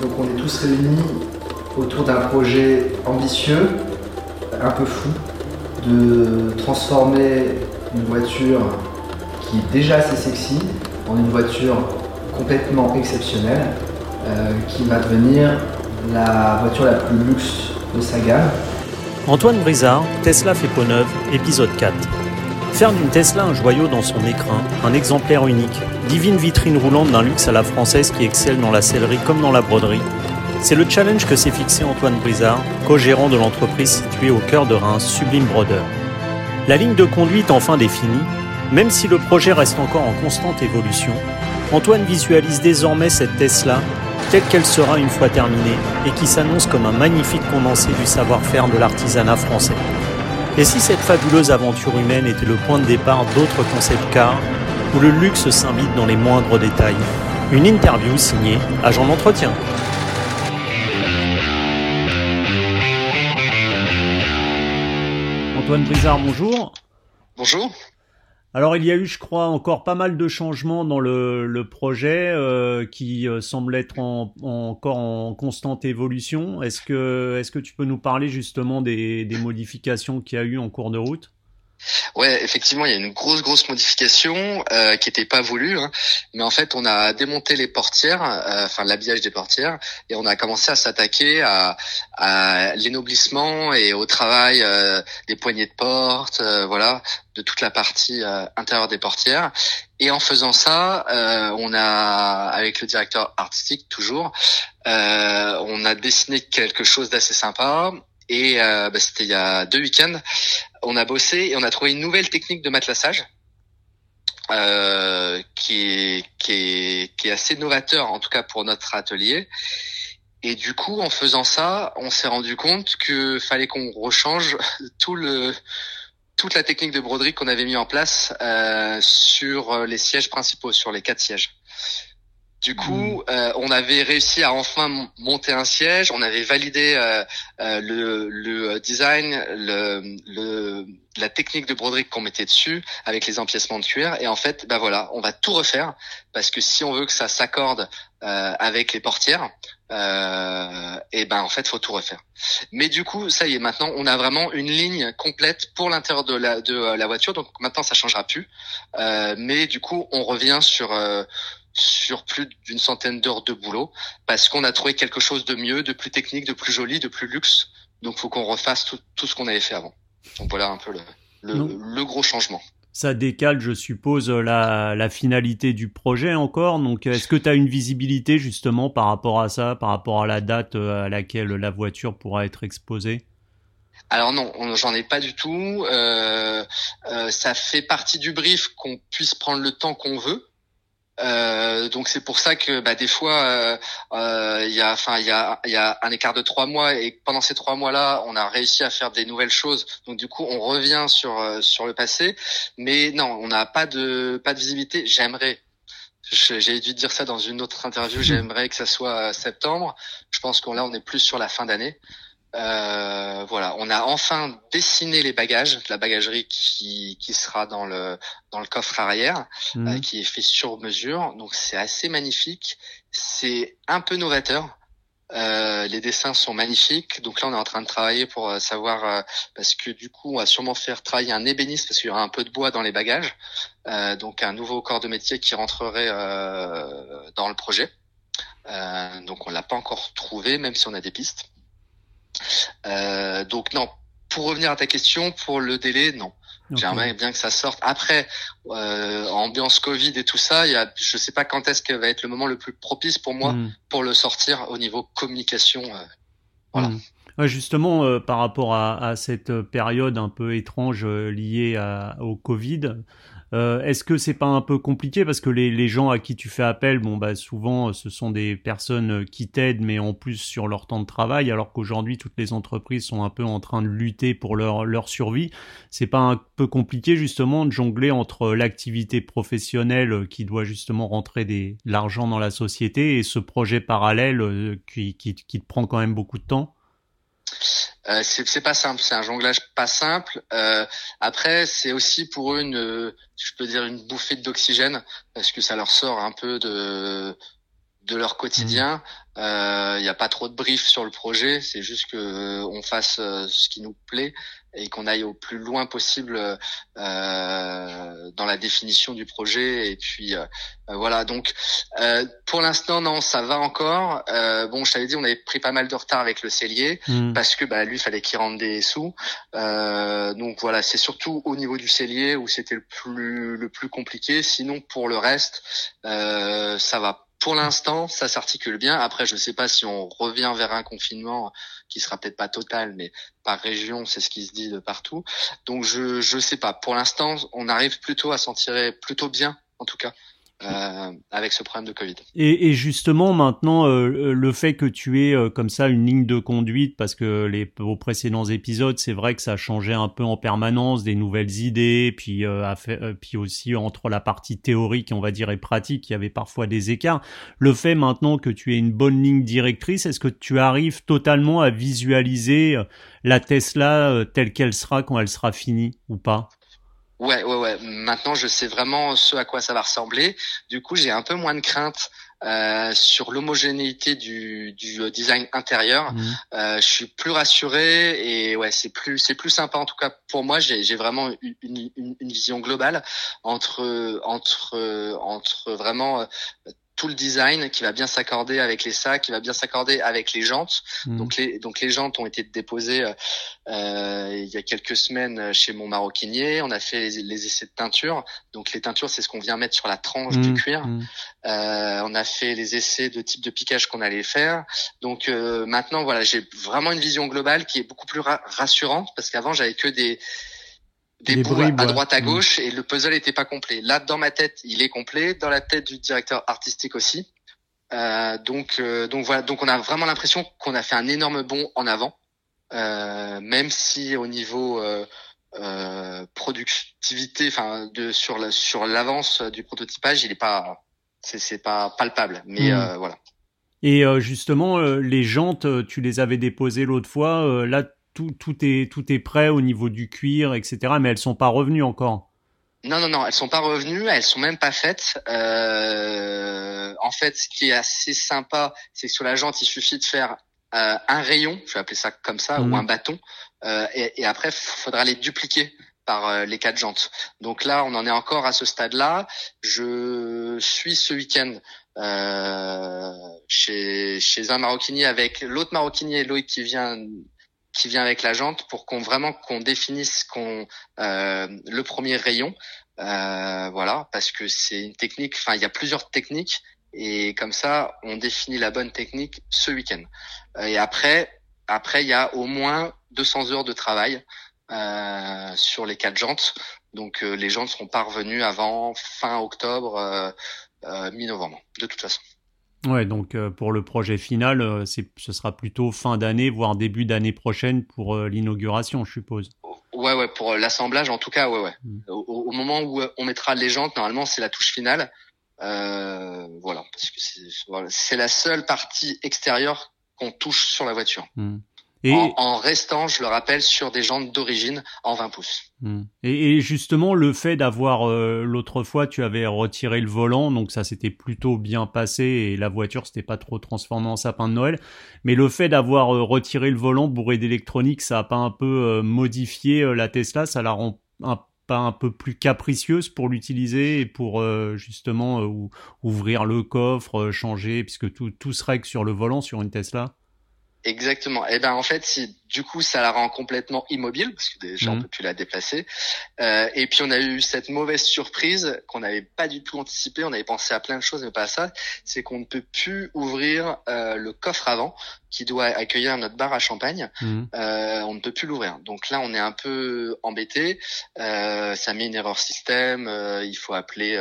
Donc on est tous réunis autour d'un projet ambitieux, un peu fou, de transformer une voiture qui est déjà assez sexy en une voiture complètement exceptionnelle euh, qui va devenir la voiture la plus luxe de sa gamme. Antoine Brizard, Tesla fait peau neuve, épisode 4. Faire d'une Tesla un joyau dans son écrin, un exemplaire unique, divine vitrine roulante d'un luxe à la française qui excelle dans la sellerie comme dans la broderie, c'est le challenge que s'est fixé Antoine Brizard, co-gérant de l'entreprise située au cœur de Reims, Sublime Brodeur. La ligne de conduite enfin définie, même si le projet reste encore en constante évolution, Antoine visualise désormais cette Tesla telle qu'elle sera une fois terminée et qui s'annonce comme un magnifique condensé du savoir-faire de l'artisanat français. Et si cette fabuleuse aventure humaine était le point de départ d'autres concept cars où le luxe s'invite dans les moindres détails? Une interview signée Agent d'entretien. Antoine Brizard, bonjour. Bonjour. Alors il y a eu, je crois, encore pas mal de changements dans le, projet euh, qui euh, semble être encore en constante évolution. Est-ce que, est-ce que tu peux nous parler justement des, des modifications qu'il y a eu en cours de route? Ouais, effectivement, il y a une grosse grosse modification euh, qui n'était pas voulue, hein. mais en fait, on a démonté les portières, euh, enfin l'habillage des portières, et on a commencé à s'attaquer à, à l'énoblissement et au travail euh, des poignées de porte, euh, voilà, de toute la partie euh, intérieure des portières. Et en faisant ça, on a, avec le directeur artistique toujours, on a dessiné quelque chose d'assez sympa et bah, c'était il y a deux week-ends on a bossé et on a trouvé une nouvelle technique de matelassage euh, qui, est, qui, est, qui est assez novateur, en tout cas pour notre atelier. Et du coup, en faisant ça, on s'est rendu compte que fallait qu'on rechange tout le toute la technique de broderie qu'on avait mis en place euh, sur les sièges principaux, sur les quatre sièges. Du coup, hmm. euh, on avait réussi à enfin monter un siège. On avait validé euh, euh, le, le, design, le, le, la technique de broderie qu'on mettait dessus avec les empiècements de cuir. Et en fait, bah voilà, on va tout refaire parce que si on veut que ça s'accorde avec les portières, et ben en fait, faut tout refaire. Mais du coup, ça y est, maintenant, on a vraiment une ligne complète pour l'intérieur de la, de la voiture. Donc maintenant, ça changera plus. mais du coup, on revient sur sur plus d'une centaine d'heures de boulot parce qu'on a trouvé quelque chose de mieux, de plus technique, de plus joli, de plus luxe. Donc, faut qu'on refasse tout, tout ce qu'on avait fait avant. Donc voilà un peu le, le, gros changement. Ça décale, je suppose, la, la finalité du projet encore. Donc, est-ce que tu as une visibilité justement par rapport à ça, par rapport à la date euh, à laquelle la voiture pourra être exposée? Alors non, j'en ai pas du tout. Euh, euh, ça fait partie du brief qu'on puisse prendre le temps qu'on veut. Euh, donc c'est pour ça que bah, des fois euh, euh, il y a enfin il y a il y a un écart de trois mois et pendant ces trois mois là on a réussi à faire des nouvelles choses. Donc du coup on revient sur sur le passé. Mais non on n'a pas de pas de visibilité. J'aimerais j'ai dû dire ça dans une autre interview j'aimerais que ça soit septembre. Je pense qu'on là on est plus sur la fin d'année euh, voilà, on a enfin dessiné les bagages, la bagagerie qui, qui sera dans le dans le coffre arrière, mhm. euh, qui est fait sur mesure. Donc c'est assez magnifique. C'est un peu novateur. Euh, les dessins sont magnifiques. Donc là, on est en train de travailler pour euh, savoir euh, parce que du coup, on va sûrement faire travailler un ébéniste parce qu'il y aura un peu de bois dans les bagages. donc un nouveau corps de métier qui rentrerait dans le projet. donc on l'a pas encore trouvé, même si on a des pistes. Euh, donc non, pour revenir à ta question, pour le délai, non. J'aimerais bien que ça sorte. Après, euh, ambiance Covid et tout ça, il y a, je sais pas quand est-ce que va être le moment le plus propice pour moi hmm. pour le sortir au niveau communication. Euh, voilà. Hmm. justement, euh, par rapport à, à, cette période un peu étrange liée à, au Covid, euh, Est-ce que c'est pas un peu compliqué parce que les, gens à qui tu fais appel, bon bah souvent ce sont des personnes qui t'aident, mais en plus sur leur temps de travail, alors qu'aujourd'hui toutes les entreprises sont un peu en train de lutter pour leur leur survie. C'est pas un peu compliqué justement de jongler entre l'activité professionnelle qui doit justement rentrer des l'argent dans la société et ce projet parallèle euh, qui, qui, qui te prend quand même beaucoup de temps? Euh, c'est pas simple, c'est un jonglage pas simple. Euh, après, c'est aussi pour eux une, je peux dire une bouffée d'oxygène parce que ça leur sort un peu de de leur quotidien. Il mmh. n'y a pas trop de brief sur le projet, c'est juste que on fasse ce qui nous plaît et qu'on aille au plus loin possible euh, dans la définition du projet. Et puis euh, voilà. Donc euh, pour l'instant, non, ça va encore. Euh, bon, je t'avais dit, on avait pris pas mal de retard avec le cellier hmm. parce que bah, lui, il fallait qu'il rentre des sous. donc voilà, c'est surtout au niveau du cellier où c'était le plus le plus compliqué. Sinon, pour le reste, ça va pour l'instant, ça s'articule bien. Après, je ne sais pas si on revient vers un confinement qui sera peut-être pas total, mais par région, c'est ce qui se dit de partout. Donc, je je sais pas. Pour l'instant, on arrive plutôt à s'en tirer plutôt bien, en tout cas. Euh, avec ce problème de Covid. Et, et justement, maintenant, euh, le fait que tu aies euh, comme ça une ligne de conduite, parce que les vos précédents épisodes, c'est vrai que ça changeait un peu en permanence, des nouvelles idées, puis euh, puis aussi entre la partie théorique, on va dire, et pratique, il y avait parfois des écarts. Le fait maintenant que tu aies une bonne ligne directrice, est-ce que tu arrives totalement à visualiser la Tesla telle qu'elle sera quand elle sera finie ou pas? Ouais, ouais, ouais. Maintenant, je sais vraiment ce à quoi ça va ressembler. Du coup, j'ai un peu moins de crainte euh, sur l'homogénéité du, du, euh, design intérieur. Mmh. Euh, je suis plus rassuré et ouais, c'est plus c'est plus sympa en tout cas pour moi. J'ai, j'ai vraiment une, une, une, vision globale entre entre entre vraiment tout le design qui va bien s'accorder avec les sacs, qui va bien s'accorder avec les jantes. Hmm. Donc les donc les jantes ont été déposées euh, il y a quelques semaines chez mon maroquinier. On a fait les, essais de teinture. Donc les teintures, c'est ce qu'on vient mettre sur la tranche du hmm. cuir. Hmm. Euh, on a fait les essais de type de piquage qu'on allait faire. Donc euh, maintenant, voilà, j'ai vraiment une vision globale qui est beaucoup plus rassurante parce qu'avant j'avais que des des, bouts à droite à mm. gauche et le puzzle n'était pas complet. Là, dans ma tête, il est complet, dans la tête du directeur artistique aussi. Euh, donc, euh, donc voilà, donc on a vraiment l'impression qu'on a fait un énorme bond en avant, euh, même si au niveau euh, euh, productivité, enfin de sur la, sur l'avance du prototypage, il est pas, c'est pas palpable, mais mm. voilà. Et justement, les jantes, tu les avais déposées l'autre fois. là, tout, tout, est, tout est prêt au niveau du cuir, etc. Mais elles sont pas revenues encore. Non, non, non, elles sont pas revenues, elles sont même pas faites. Euh, en fait, ce qui est assez sympa, c'est que sur la jante, il suffit de faire euh, un rayon, je vais appeler ça comme ça, ou mhm. un bâton, euh, et, et, après, il faudra les dupliquer par euh, les quatre jantes. Donc là, on en est encore à ce stade-là. Je suis ce week-end euh, chez, chez un maroquinier avec l'autre maroquinier, Loïc, qui vient qui vient avec la jante pour qu'on vraiment qu'on définisse qu'on euh, le premier rayon. Euh, voilà parce que c'est une technique enfin il y a plusieurs techniques et comme ça on définit la bonne technique ce week-end. Et après après il y a au moins 200 heures de travail euh, sur les quatre jantes. Donc euh, les jantes seront pas revenues avant fin octobre euh, mi-novembre de toute façon Ouais, donc euh, pour le projet final, euh, c'est, ce sera plutôt fin d'année, voire début d'année prochaine pour euh, l'inauguration, je suppose. Ouais, ouais, pour l'assemblage, en tout cas, ouais, ouais. Hmm. Au, moment où on mettra les jantes, normalement, c'est la touche finale. voilà, parce que c'est, c'est la seule partie extérieure qu'on touche sur la voiture. Hmm. Et... En, restant, je le rappelle, sur des jantes d'origine en 20 pouces. Hmm. Et, justement, le fait d'avoir euh, l'autre fois, tu avais retiré le volant, donc ça s'était plutôt bien passé et la voiture s'était pas trop transformée en sapin de Noël. Mais le fait d'avoir euh, retiré le volant bourré d'électronique, ça a pas un peu euh, modifié la Tesla, ça la rend pas un peu plus capricieuse pour l'utiliser et pour justement ouvrir le coffre, changer, puisque tout, tout se règle sur le volant sur une Tesla? Exactement. Et eh ben en fait, si du coup ça la rend complètement immobile parce que déjà on mhm. peut plus la déplacer. Euh, et puis on a eu cette mauvaise surprise qu'on n'avait pas du tout anticipé. On avait pensé à plein de choses mais pas à ça. C'est qu'on ne peut plus ouvrir euh, le coffre avant qui doit accueillir notre bar à champagne. Mhm. Euh, on ne peut plus l'ouvrir. Donc là on est un peu embêté. Euh, ça met une erreur système. Euh, il faut appeler.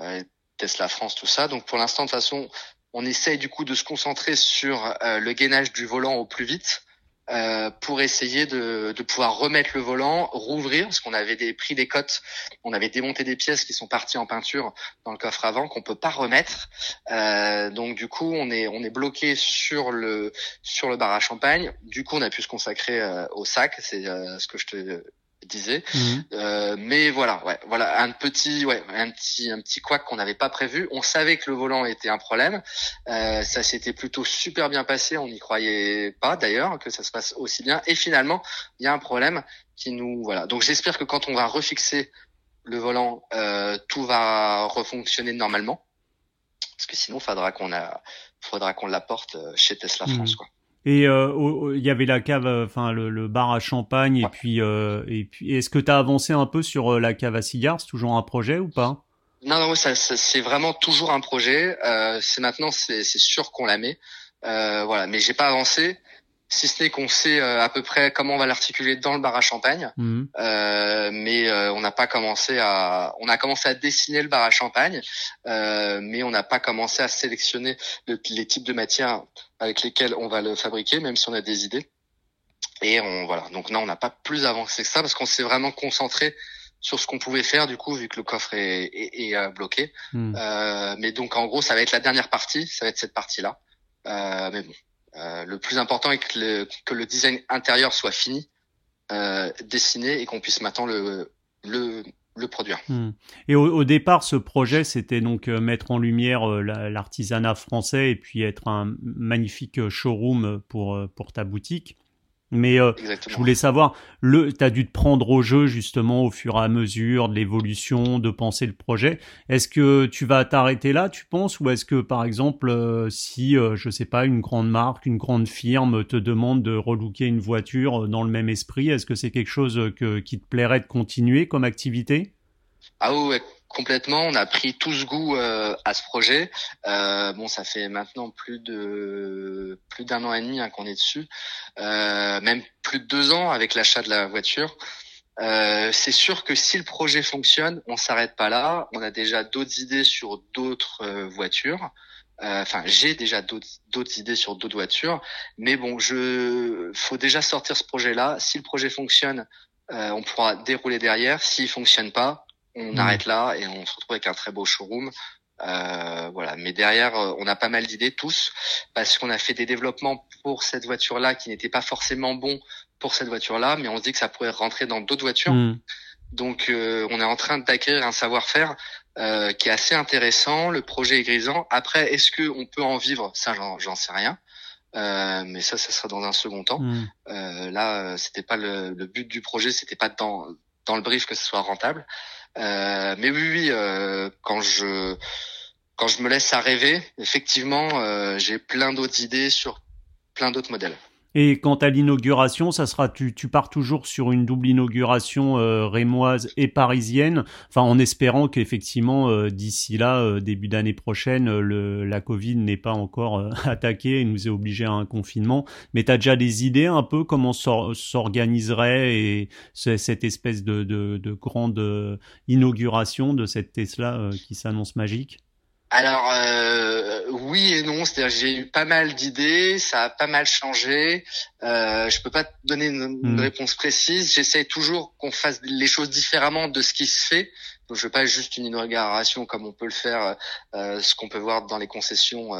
Euh, Tesla France, tout ça. Donc pour l'instant, de toute façon, on essaye du coup de se concentrer sur euh, le gainage du volant au plus vite euh, pour essayer de, pouvoir remettre le volant, rouvrir, parce qu'on avait des, pris des cotes, on avait démonté des pièces qui sont parties en peinture dans le coffre avant qu'on peut pas remettre. Euh, donc du coup, on est on est bloqué sur le sur le bar à champagne. Du coup, on a pu se consacrer au sac, c'est ce que je te disait. Mhm. Euh, mais voilà, ouais, voilà un petit, ouais, un petit, un petit couac qu'on n'avait pas prévu. On savait que le volant était un problème. Euh, ça s'était plutôt super bien passé. On n'y croyait pas d'ailleurs que ça se passe aussi bien. Et finalement, il y a un problème qui nous, voilà. Donc j'espère que quand on va refixer le volant, euh, tout va refonctionner normalement. Parce que sinon, faudra qu'on a, faudra qu'on l'apporte euh, chez Tesla France, mhm. quoi. Et euh, il y avait la cave, euh, enfin le, bar à champagne, et puis euh, et puis est-ce que tu as avancé un peu sur la cave à cigares? C'est toujours un projet ou pas? Non, non, ça, c'est vraiment toujours un projet. c'est maintenant, c'est sûr qu'on la met. voilà, mais j'ai pas avancé si ce n'est qu'on sait euh, à peu près comment on va l'articuler dans le bar à champagne, mhm. euh, mais euh, on n'a pas commencé à, on a commencé à dessiner le bar à champagne, mais on n'a pas commencé à sélectionner les types de matières avec lesquelles on va le fabriquer, même si on a des idées. Et on voilà, donc non, on n'a pas plus avancé que ça parce qu'on s'est vraiment concentré sur ce qu'on pouvait faire du coup vu que le coffre est, est, bloqué. Mhm. mais donc en gros, ça va être la dernière partie, ça va être cette partie là. mais bon, euh, le plus important est que le, que le design intérieur soit fini, euh, dessiné et qu'on puisse maintenant le, le, le produire. Hmm. Et au, au, départ, ce projet, c'était donc euh, mettre en lumière euh, l'artisanat français et puis être un magnifique showroom pour, pour ta boutique. Mais euh, je voulais savoir, le, as dû te prendre au jeu justement au fur et à mesure de l'évolution, de penser le projet. Est-ce que tu vas t'arrêter là, tu penses, ou est-ce que par exemple, euh, si euh, je sais pas, une grande marque, une grande firme te demande de relooker une voiture dans le même esprit, est-ce que c'est quelque chose que, qui te plairait de continuer comme activité? Ah ouais, complètement. On a pris tout ce goût euh, à ce projet. Euh, bon, ça fait maintenant plus de plus d'un an et demi hein, qu'on est dessus, euh, même plus de deux ans avec l'achat de la voiture. c'est sûr que si le projet fonctionne, on s'arrête pas là. On a déjà d'autres idées sur d'autres voitures. Enfin, j'ai déjà d'autres idées sur d'autres voitures, mais bon, je faut déjà sortir ce projet-là. Si le projet fonctionne, on pourra dérouler derrière. S'il fonctionne pas, on arrête là et on se retrouve avec un très beau showroom. Euh, voilà. Mais derrière, euh, on a pas mal d'idées tous parce qu'on a fait des développements pour cette voiture-là qui n'étaient pas forcément bons pour cette voiture-là, mais on se dit que ça pourrait rentrer dans d'autres voitures. Mm. Donc, euh, on est en train d'acquérir un savoir-faire euh, qui est assez intéressant. Le projet est grisant. Après, est-ce que on peut en vivre? Ça, j'en sais rien. Euh, mais ça, ça sera dans un second temps. Mm. Euh, là, c'était pas le, le, but du projet, c'était pas dans dans le brief que ce soit rentable. Euh, mais oui, oui, euh, quand je quand je me laisse à rêver, effectivement, euh, j'ai plein d'autres idées sur plein d'autres modèles. Et quant à l'inauguration, ça sera tu, tu pars toujours sur une double inauguration euh, rémoise et parisienne, enfin en espérant qu'effectivement euh, d'ici là, euh, début d'année prochaine, le, la Covid n'est pas encore attaqué et nous est obligé à un confinement. Mais tu as déjà des idées un peu comment s'organiserait et cette espèce de, de, de grande inauguration de cette Tesla qui s'annonce magique? Alors euh, oui et non, c'est-à-dire j'ai eu pas mal d'idées, ça a pas mal changé. Euh, je peux pas te donner une, hmm. réponse précise. J'essaie toujours qu'on fasse les choses différemment de ce qui se fait. Donc je veux pas juste une inauguration comme on peut le faire, euh, ce qu'on peut voir dans les concessions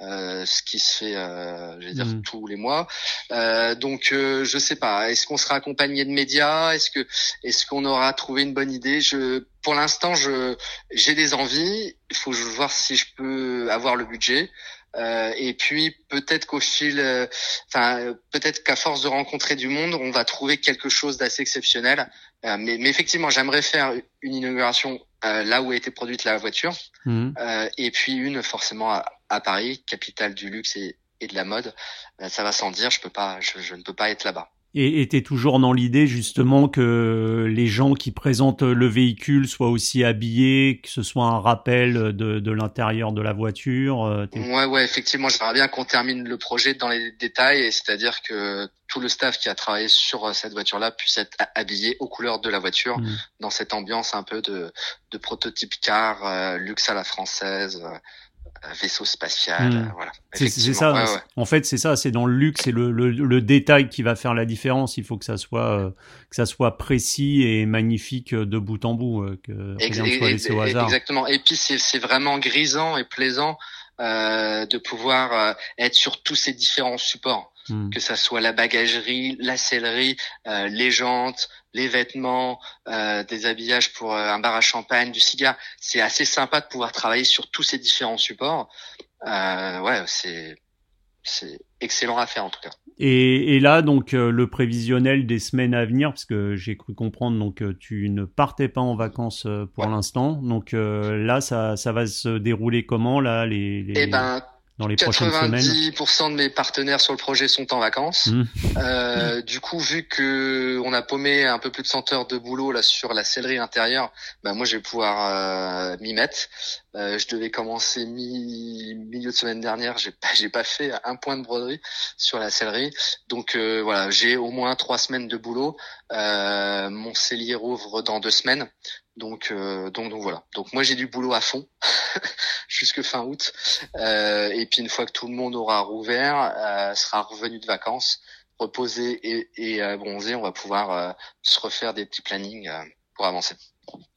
euh, ce qui se fait, euh, je vais dire mm. tous les mois. Euh, donc euh, je sais pas. Est-ce qu'on sera accompagné de médias? Est-ce que est-ce qu'on aura trouvé une bonne idée? Je pour l'instant je j'ai des envies. Il faut voir si je peux avoir le budget. Euh, et puis peut-être qu'au fil, euh, enfin peut-être qu'à force de rencontrer du monde, on va trouver quelque chose d'assez exceptionnel. mais, mais, effectivement, j'aimerais faire une inauguration là où a été produite la voiture, mm. et puis une forcément à, à Paris, capitale du luxe et, de la mode, euh, ça va sans dire, je peux pas, je, ne peux pas être là-bas. Et tu toujours dans l'idée justement que les gens qui présentent le véhicule soient aussi habillés, que ce soit un rappel de, de l'intérieur de la voiture. Euh, ouais, ouais, effectivement, j'aimerais bien qu'on termine le projet dans les détails, c'est-à-dire que tout le staff qui a travaillé sur euh, cette voiture-là puisse être habillé aux couleurs de la voiture, mmh. dans cette ambiance un peu de, de prototype car, luxe à la française vaisseau spatial. Hmm. Voilà. C'est ça. En fait, c'est ça. C'est dans le luxe, c'est le, le, détail qui va faire la différence. Il faut que ça soit euh, que ça soit précis et magnifique de bout en bout, euh, que rien soit laissé au hasard. Exactement. Et puis c'est vraiment grisant et plaisant euh, de pouvoir être sur tous ces différents supports. Hmm. que ça soit la bagagerie, la sellerie, euh, les jantes, les vêtements, euh, des habillages pour euh, un bar à champagne, du cigare. C'est assez sympa de pouvoir travailler sur tous ces différents supports. ouais, c'est c'est excellent à faire en tout cas. Et, et là, donc, le prévisionnel des semaines à venir, parce que j'ai cru comprendre, donc, tu ne partais pas en vacances pour l'instant. Donc là, ça, ça va se dérouler comment, là, les, les... Eh ben, dans les prochaines semaines 90% de mes partenaires sur le projet sont en vacances. Mmh. Euh, du coup, vu que on a paumé un peu plus de 100 heures de boulot là sur la sellerie intérieure, bah moi je vais pouvoir euh, m'y mettre. Euh, je devais commencer mi milieu de semaine dernière, j'ai pas j'ai pas fait un point de broderie sur la sellerie. Donc euh, voilà, j'ai au moins trois semaines de boulot. Euh, mon cellier rouvre dans deux semaines. Donc, donc, voilà. Donc moi j'ai du boulot à fond jusque fin août. Euh, et puis une fois que tout le monde aura rouvert, euh, sera revenu de vacances, reposé et, euh, bronzé, on va pouvoir euh, se refaire des petits plannings euh, pour avancer.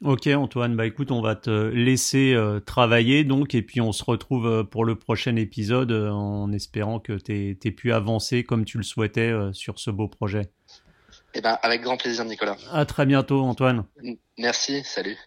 Ok Antoine, bah écoute, on va te laisser travailler donc et puis on se retrouve pour le prochain épisode en espérant que tu aies, pu avancer comme tu le souhaitais sur ce beau projet. Eh ben, avec grand plaisir Nicolas. À très bientôt Antoine. Merci, salut.